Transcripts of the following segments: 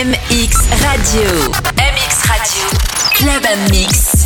MX Radio. MX Radio. Club Mix.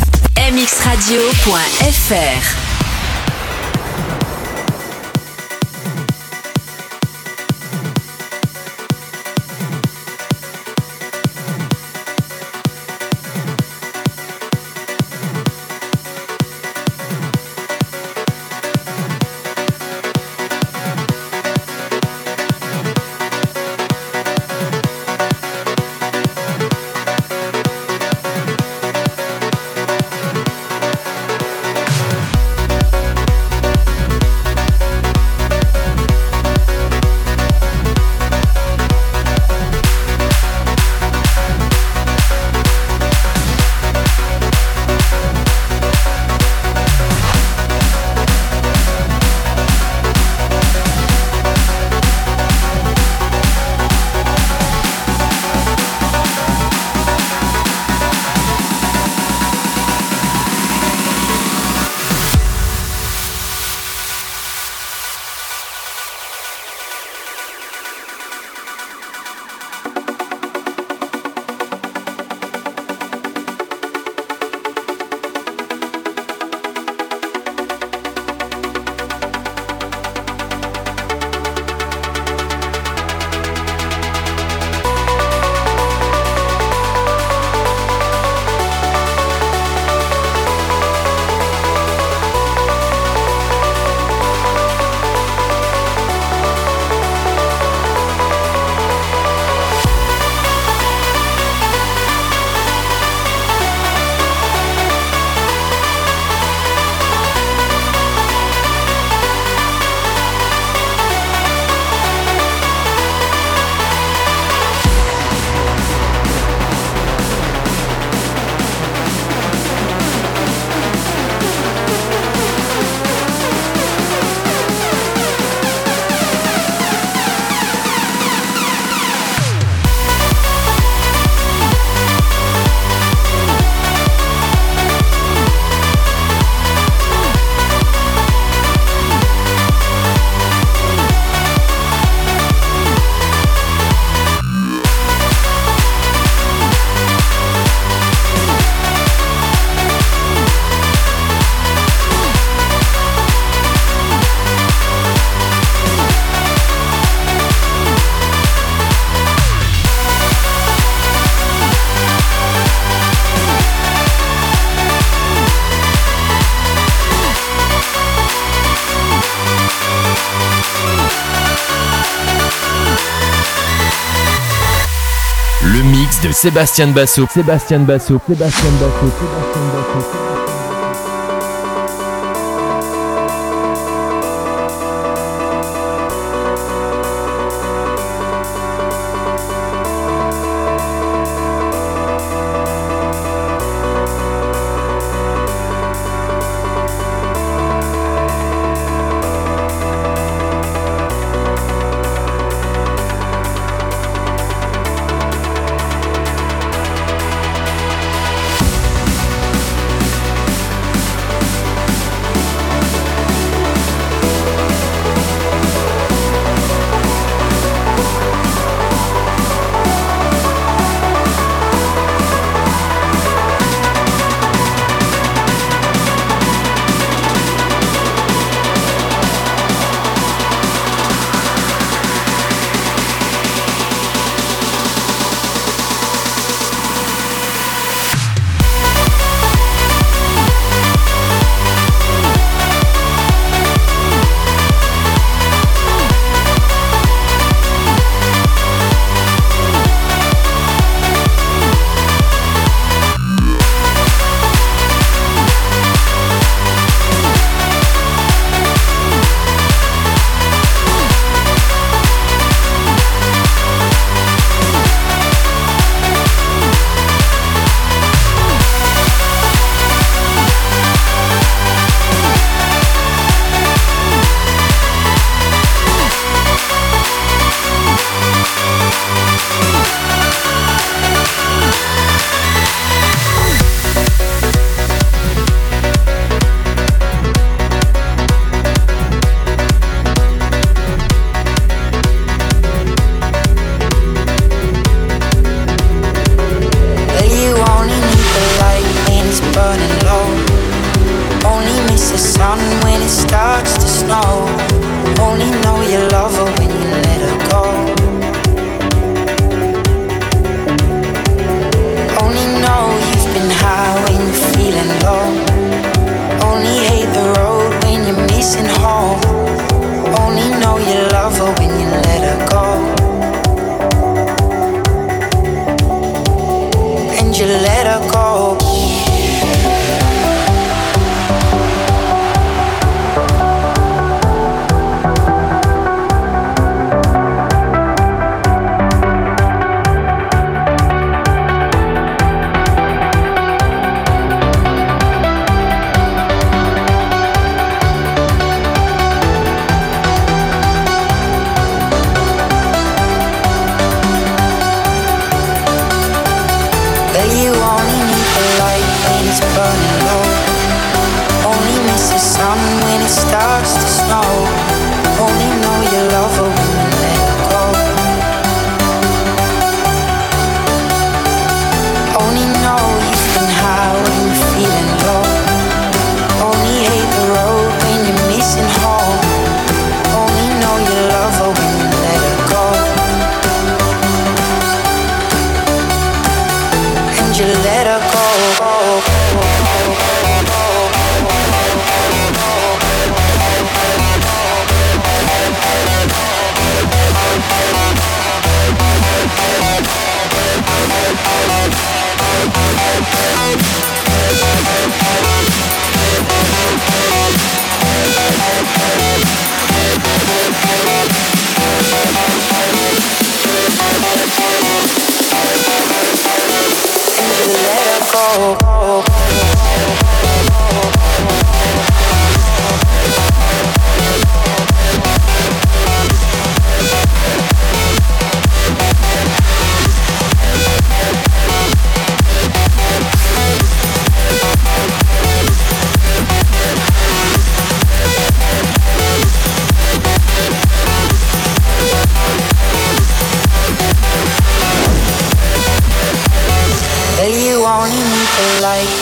Sébastien Basso. Sébastien Basso. Sébastien Basso. Sébastien Basso.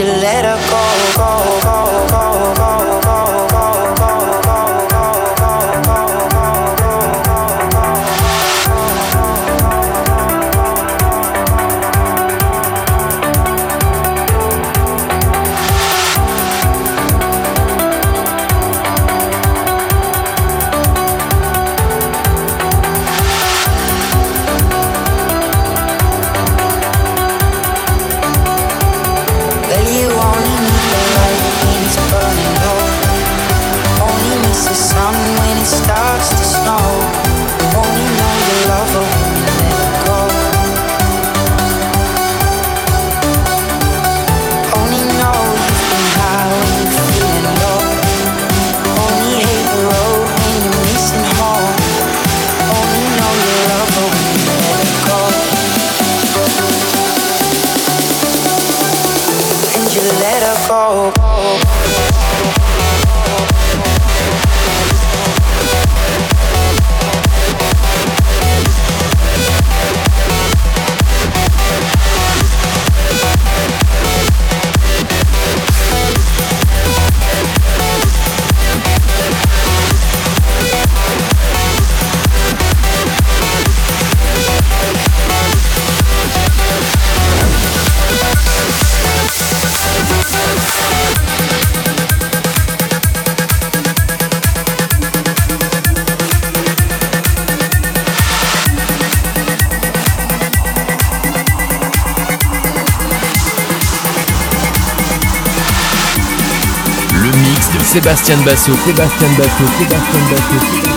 you let her go, go, go, go, go. Sébastien Basso, Sébastien Basso, Sébastien Basso.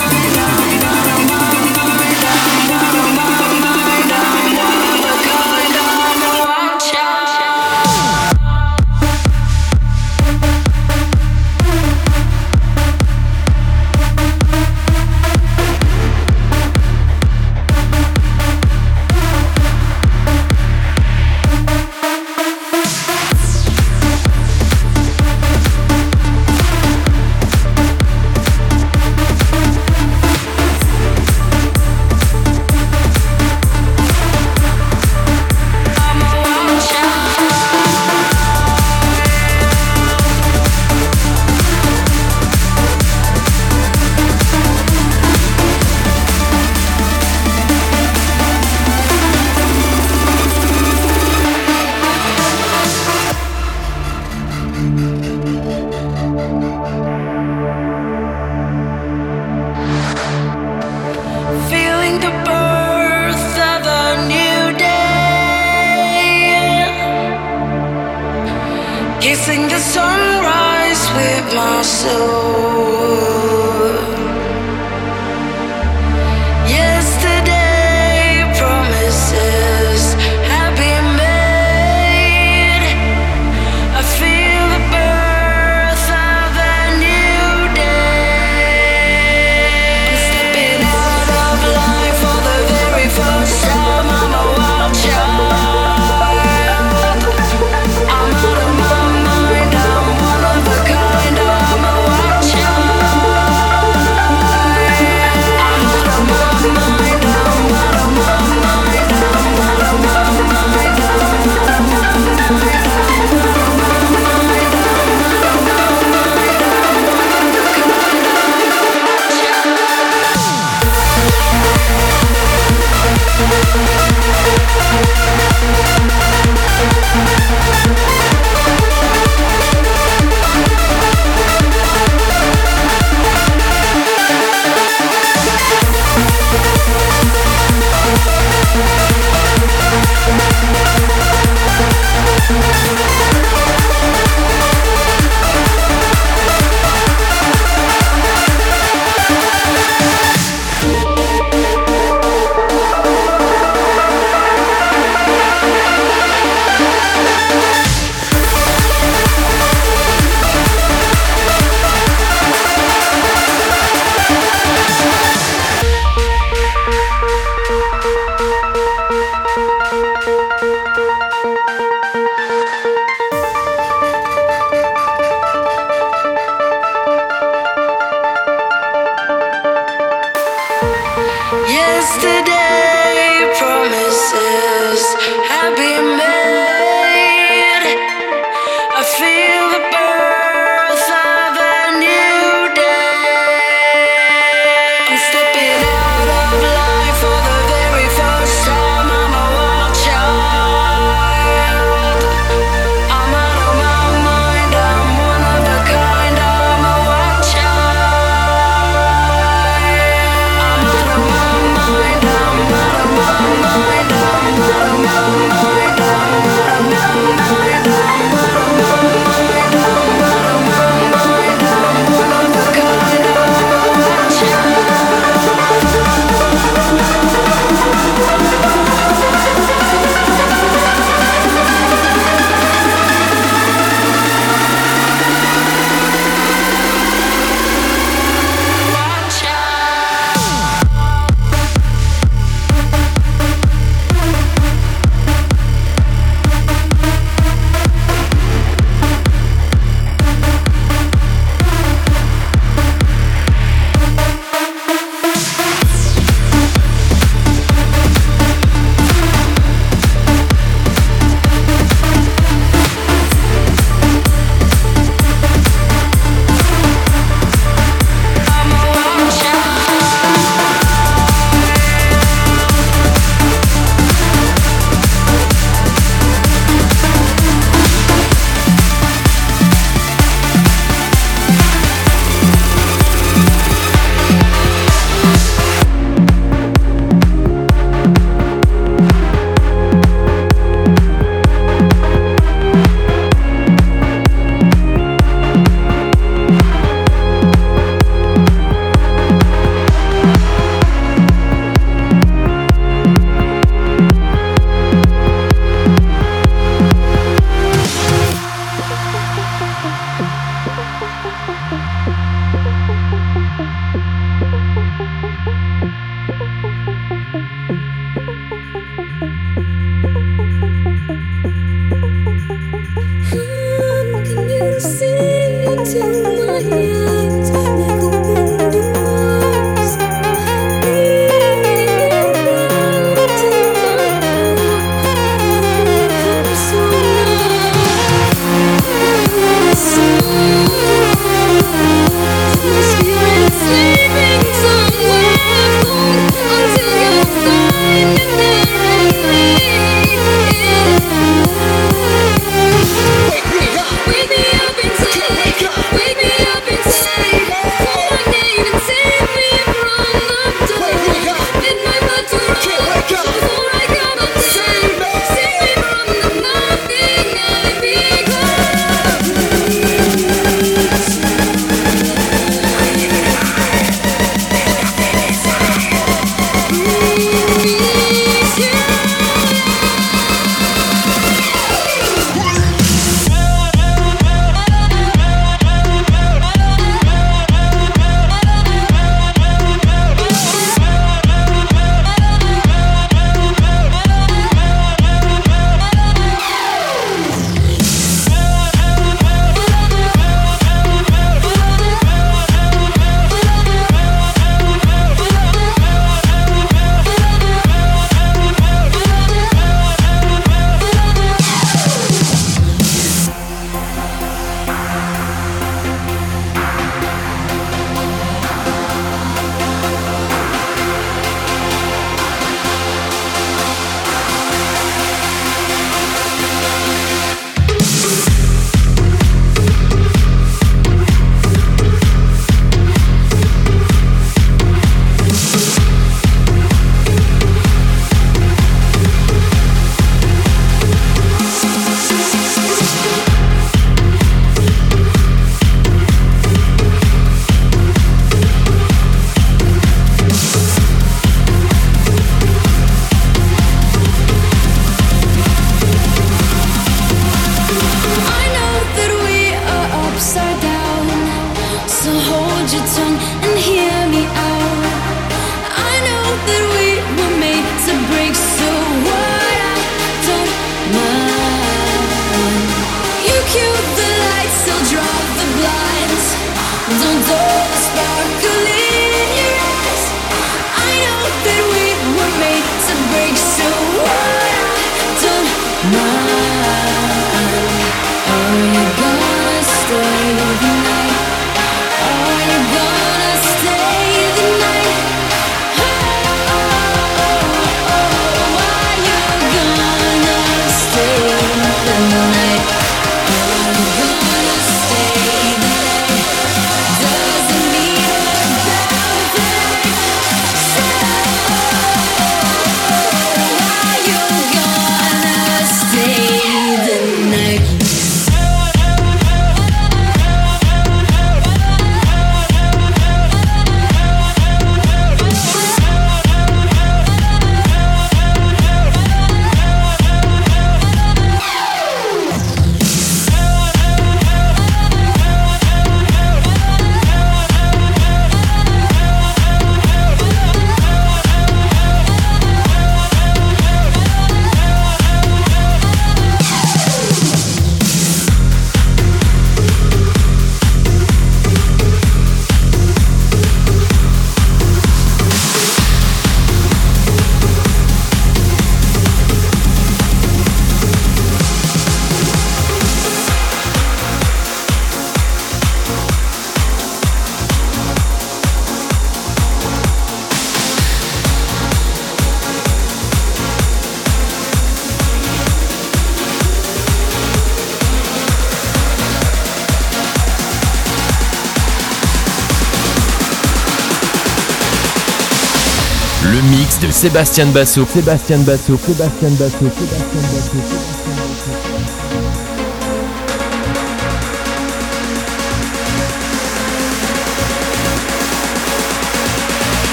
Mix de Sébastien Basso, Sébastien Basso, Sébastien Basso, Sébastien Basso.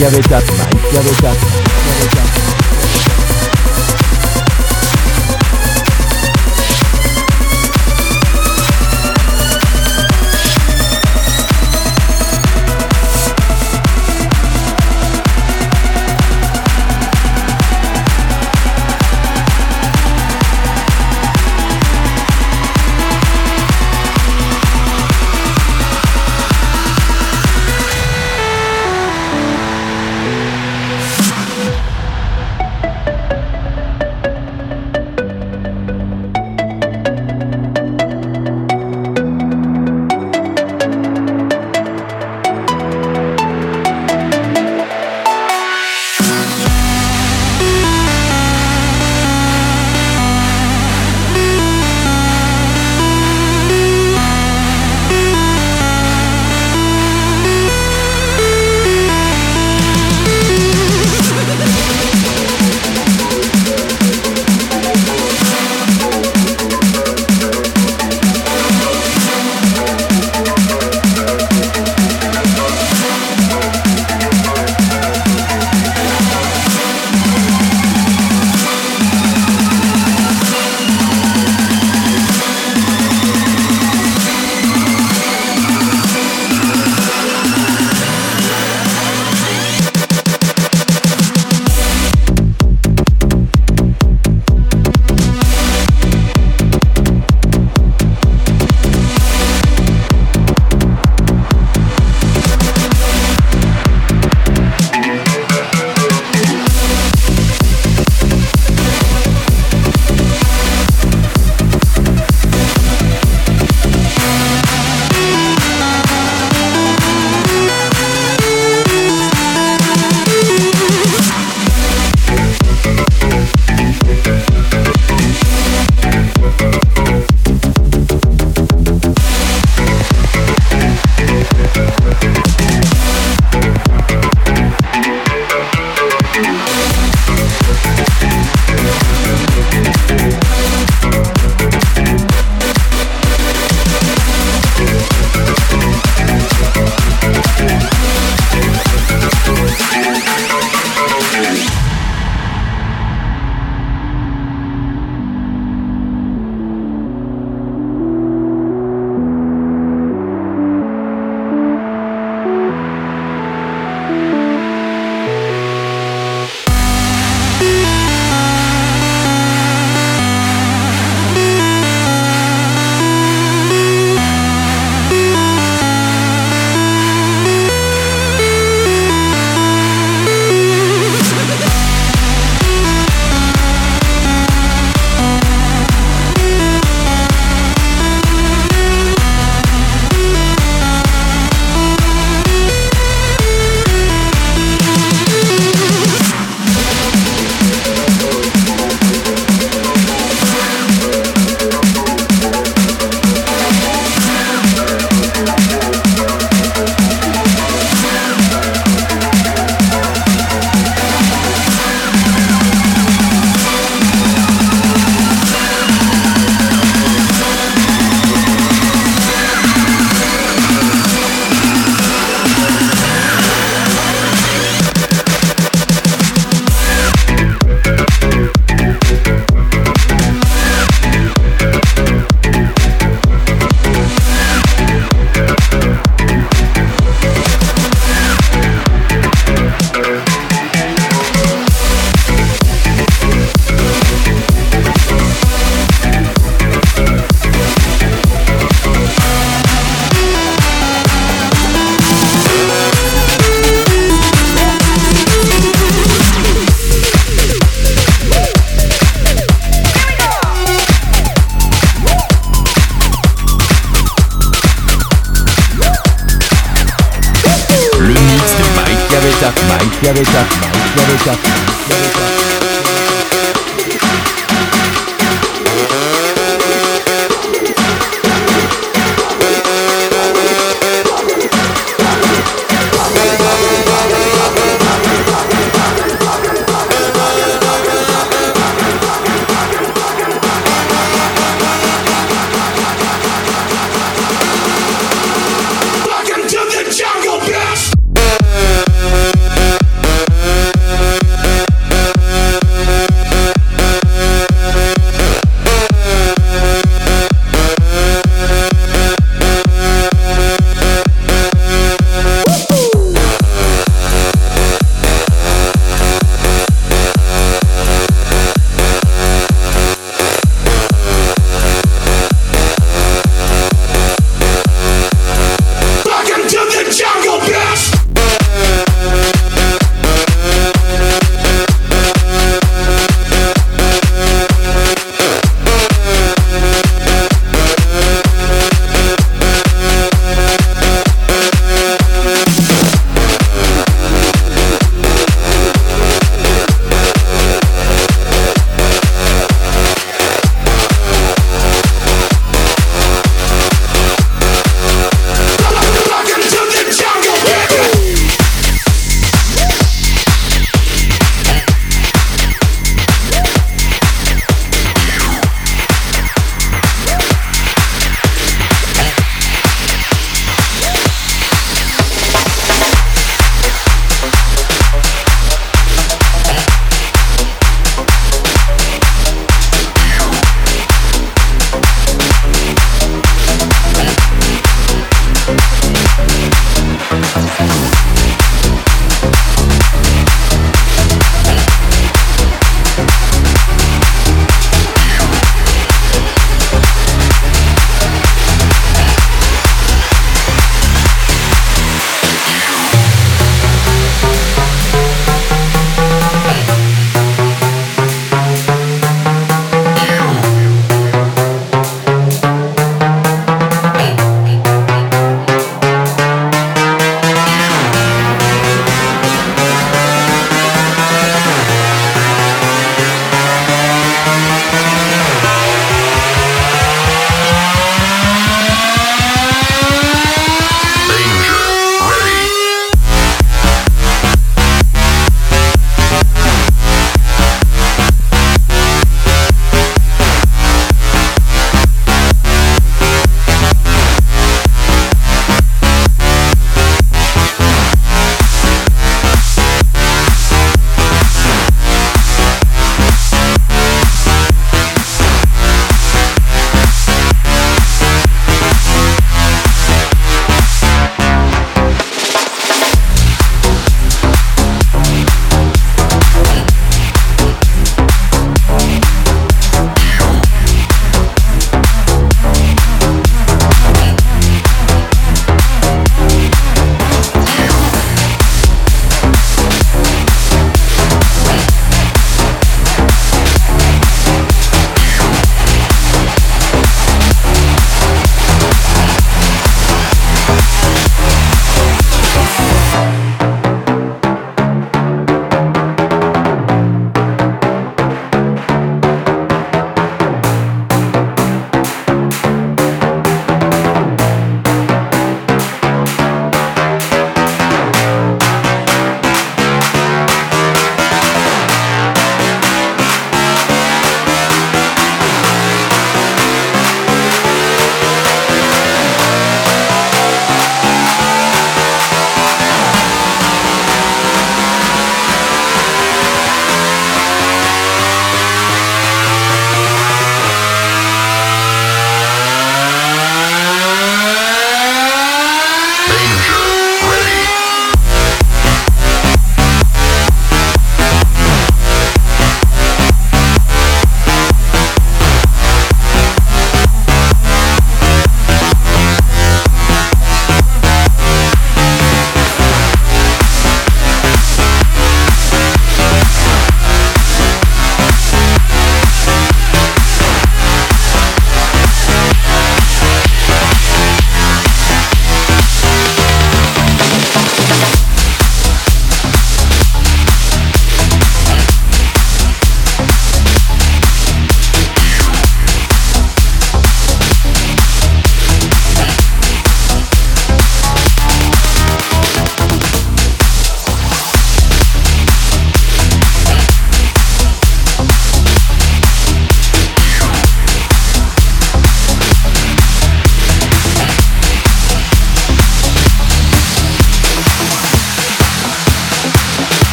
Y'avait Tatman, y'avait Tatman.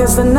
Cause the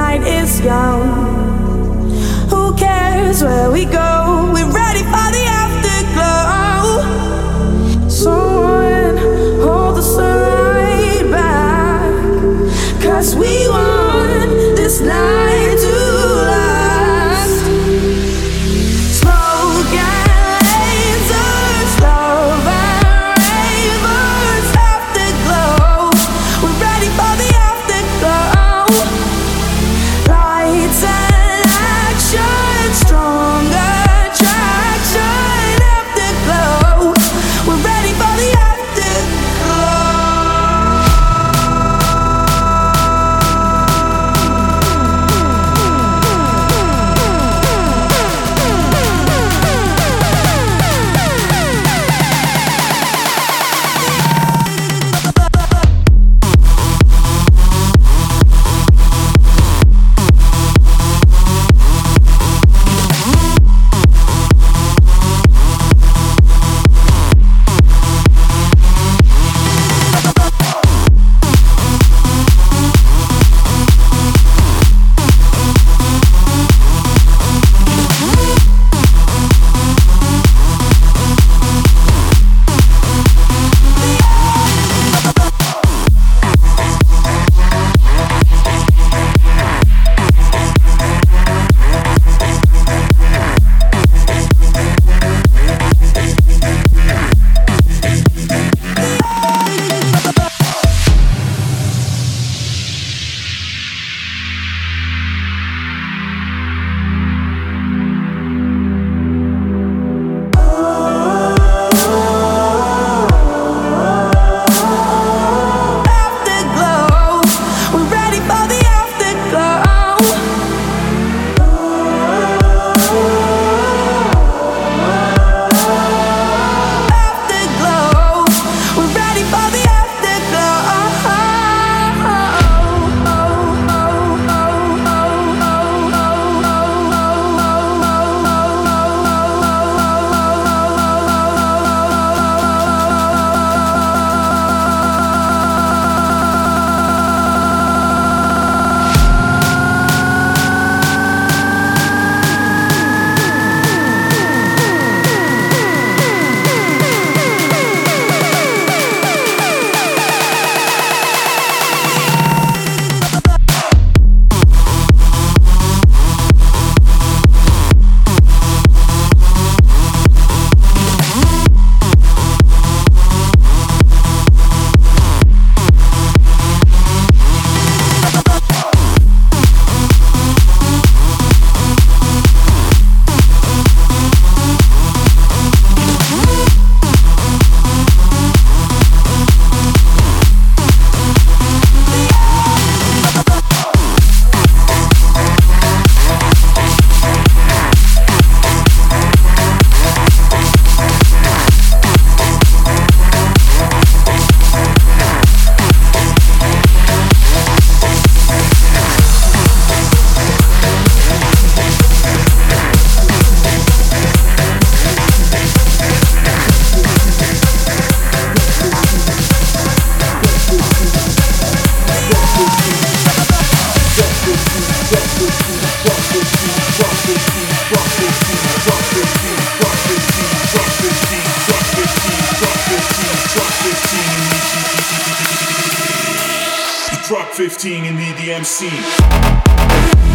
15 in the EDM scene.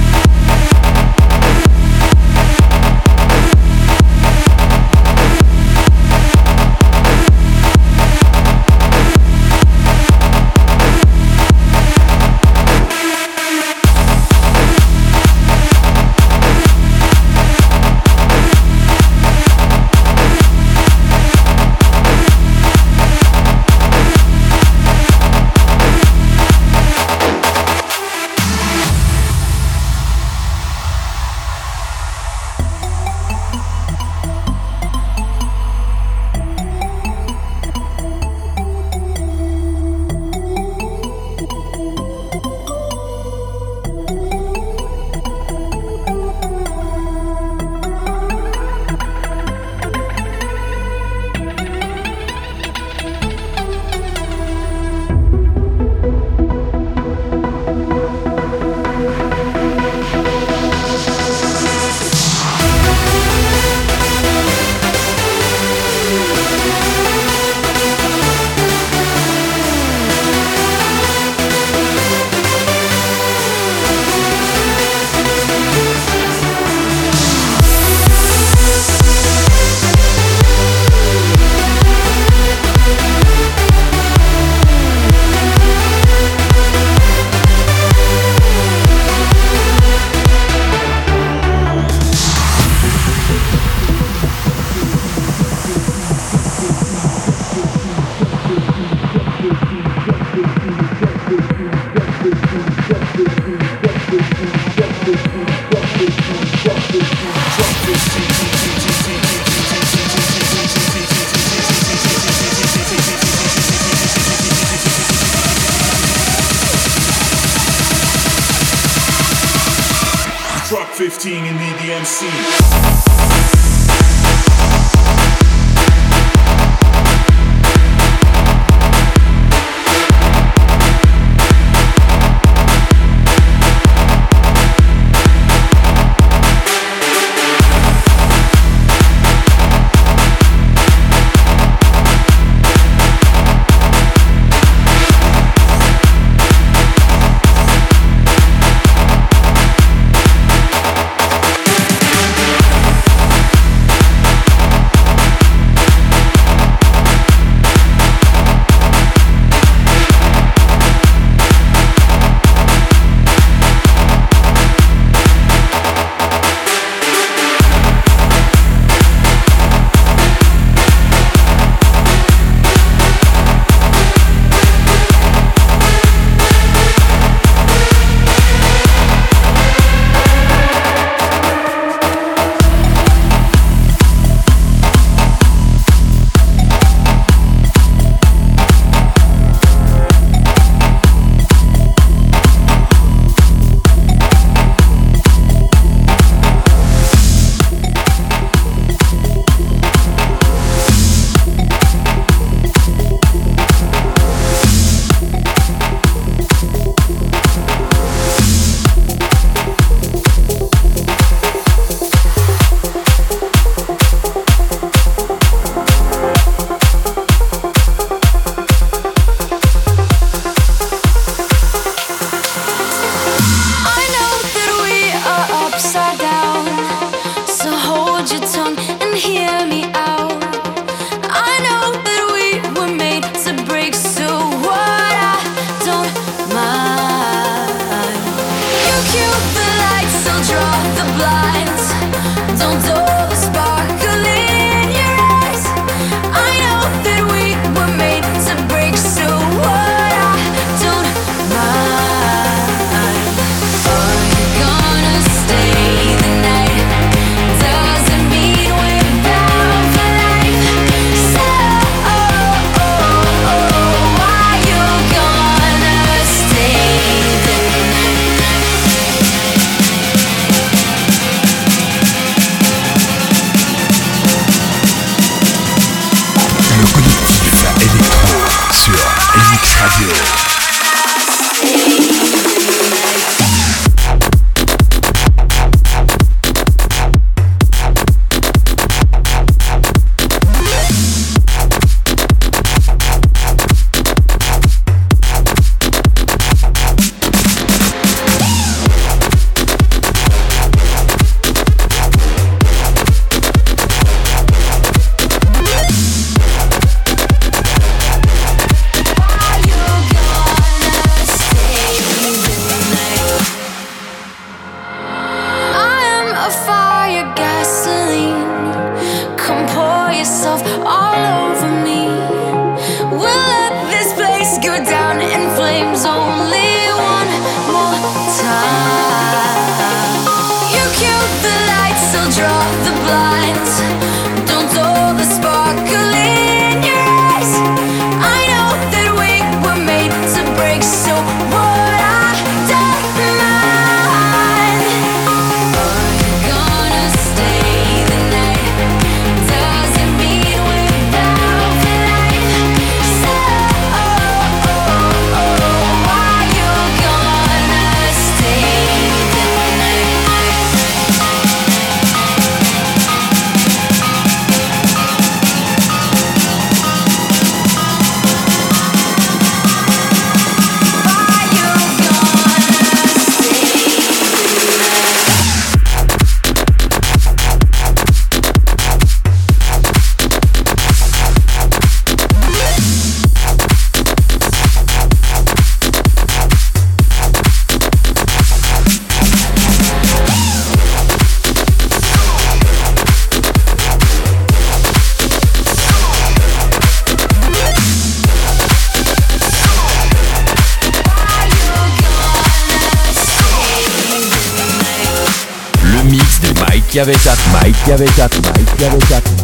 Mike Mike Chiavetta, Mike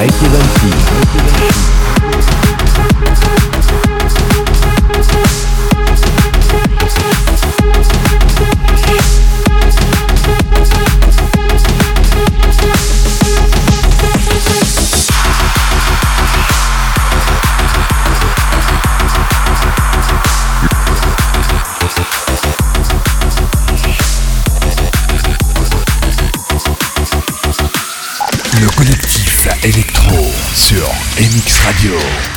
Mike Evanti. Radio.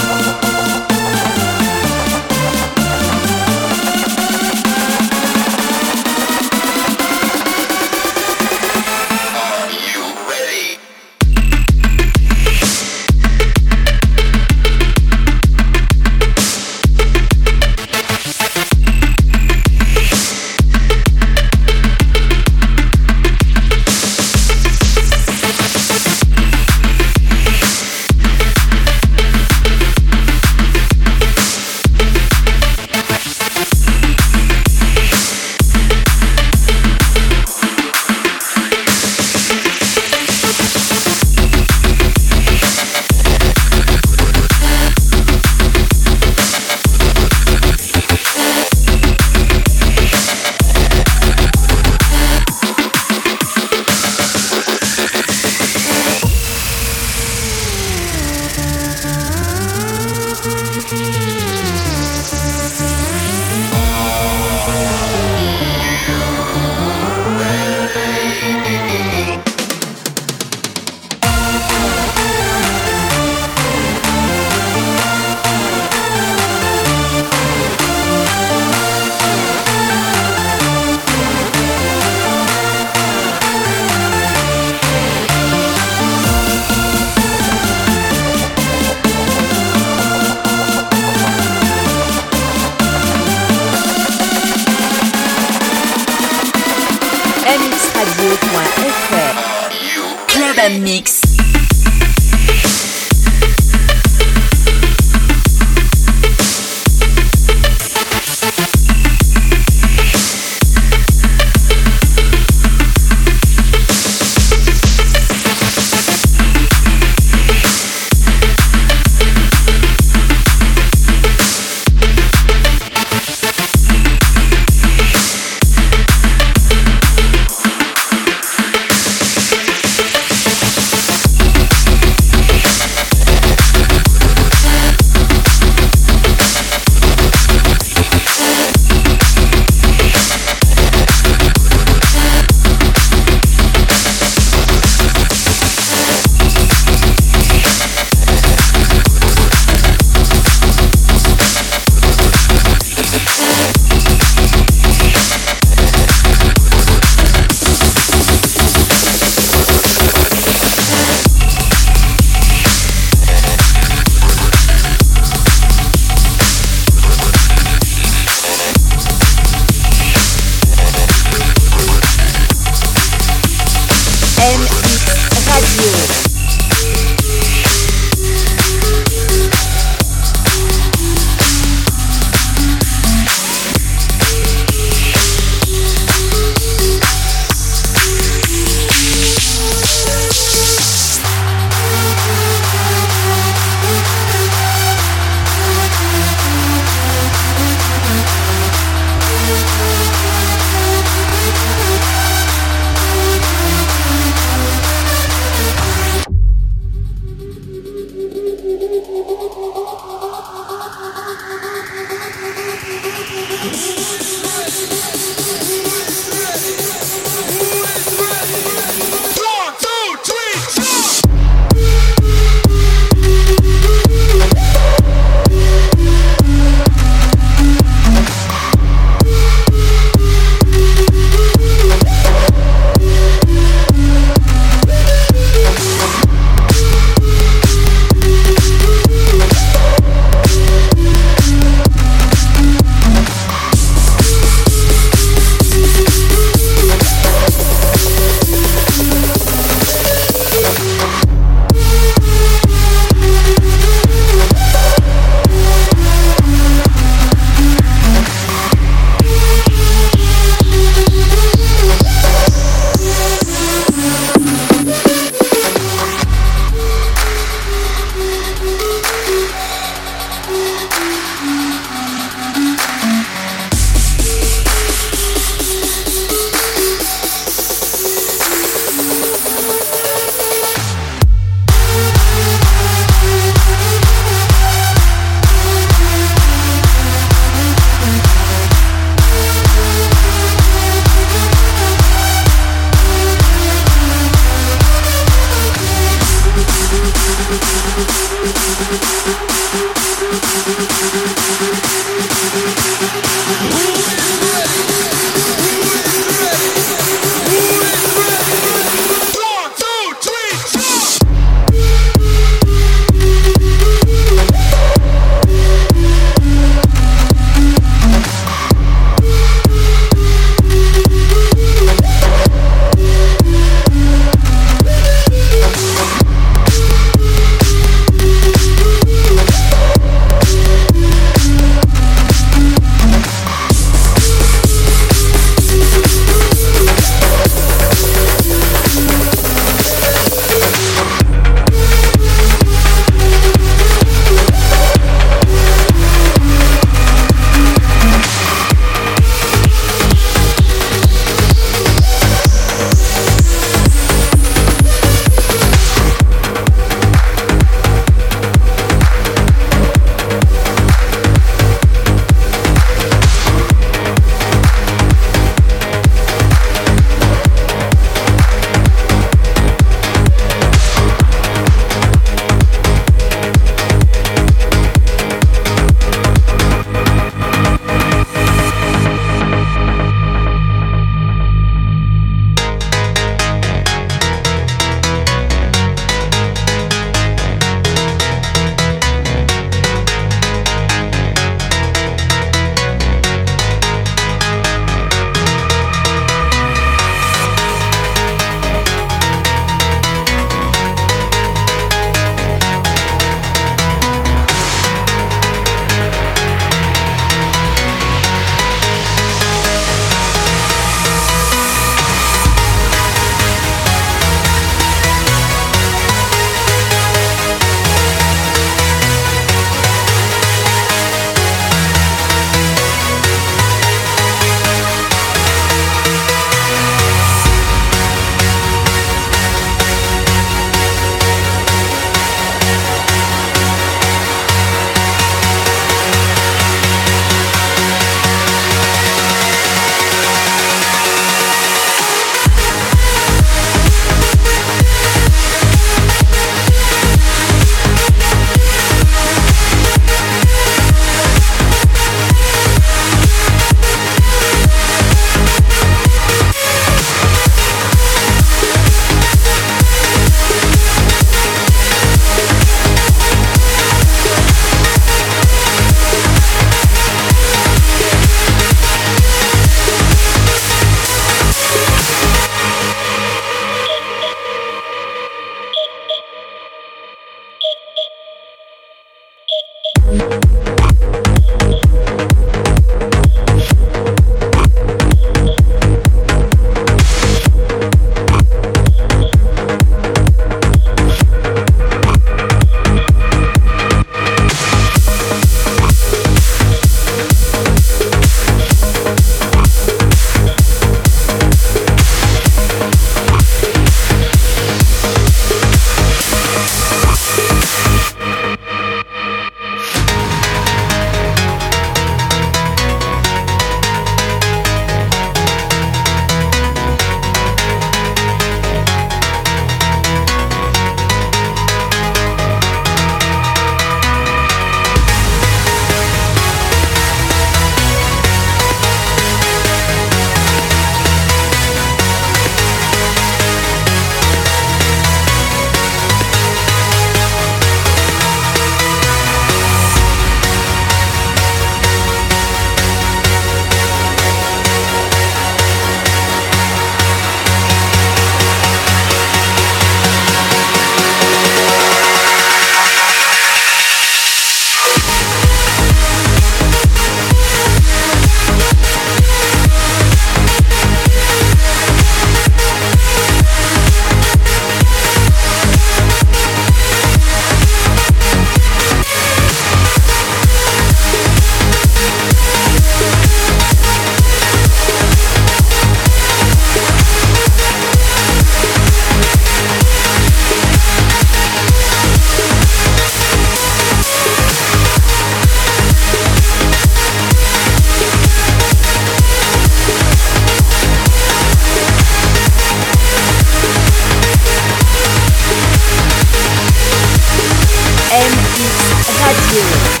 you.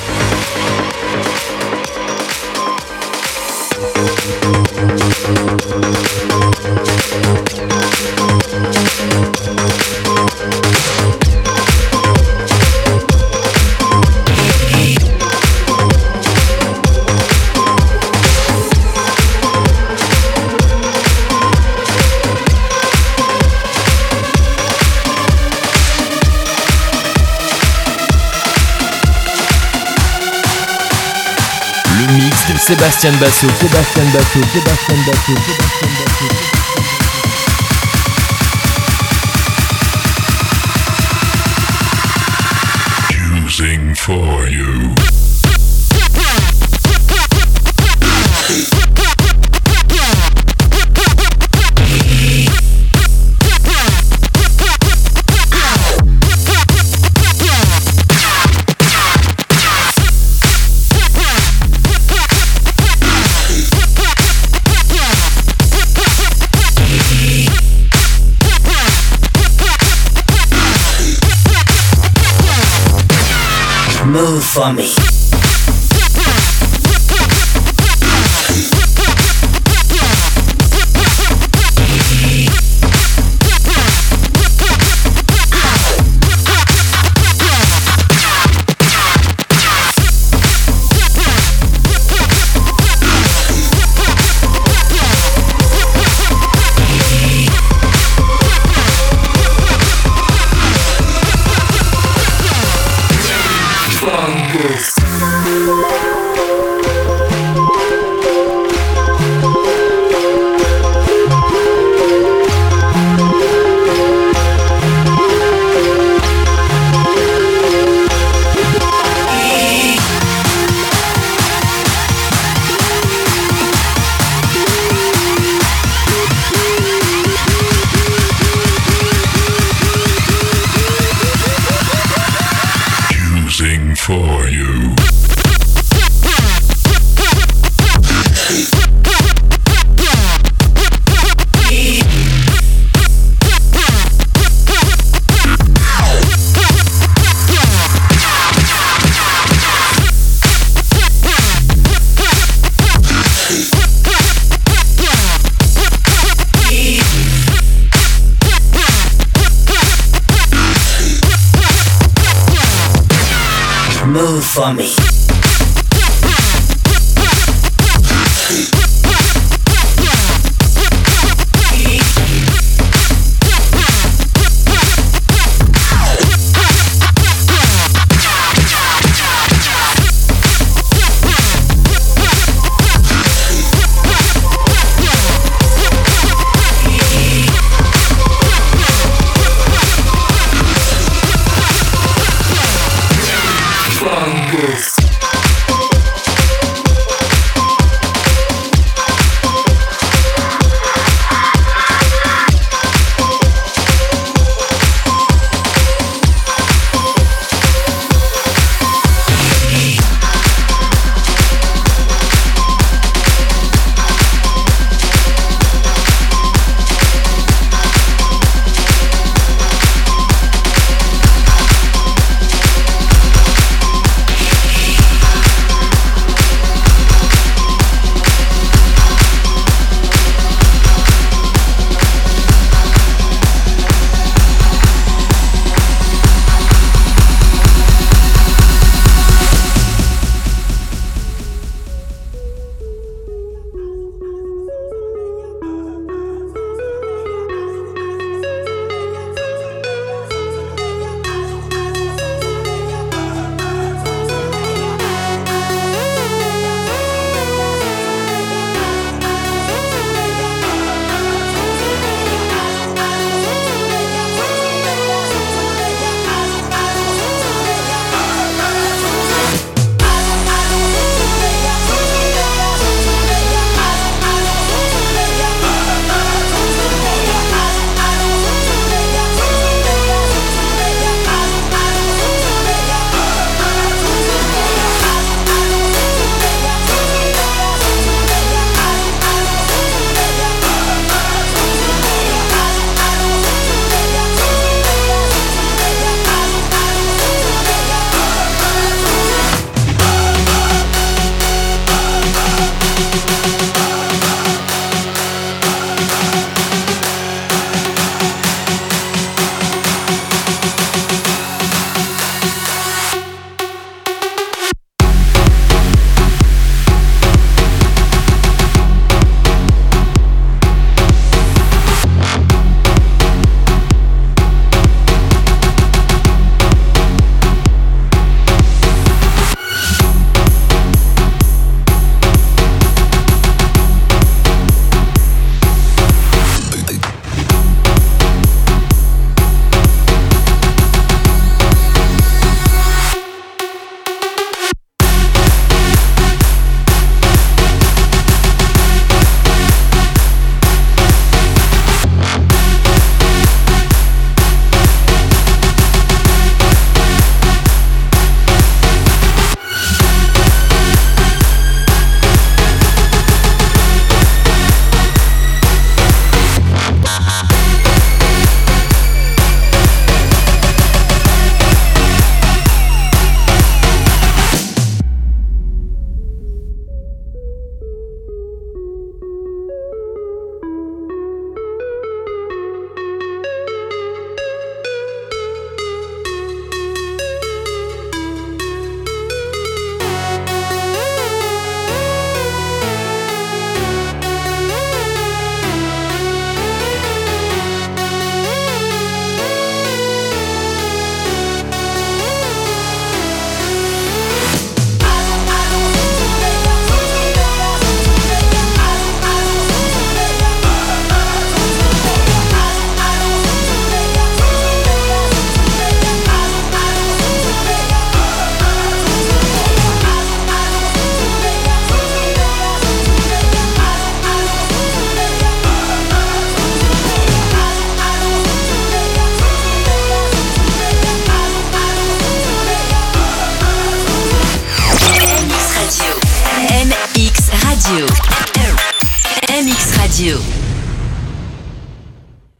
Sébastien Basso, Sébastien Basso, Sébastien Basso, Sébastien Basso. For me.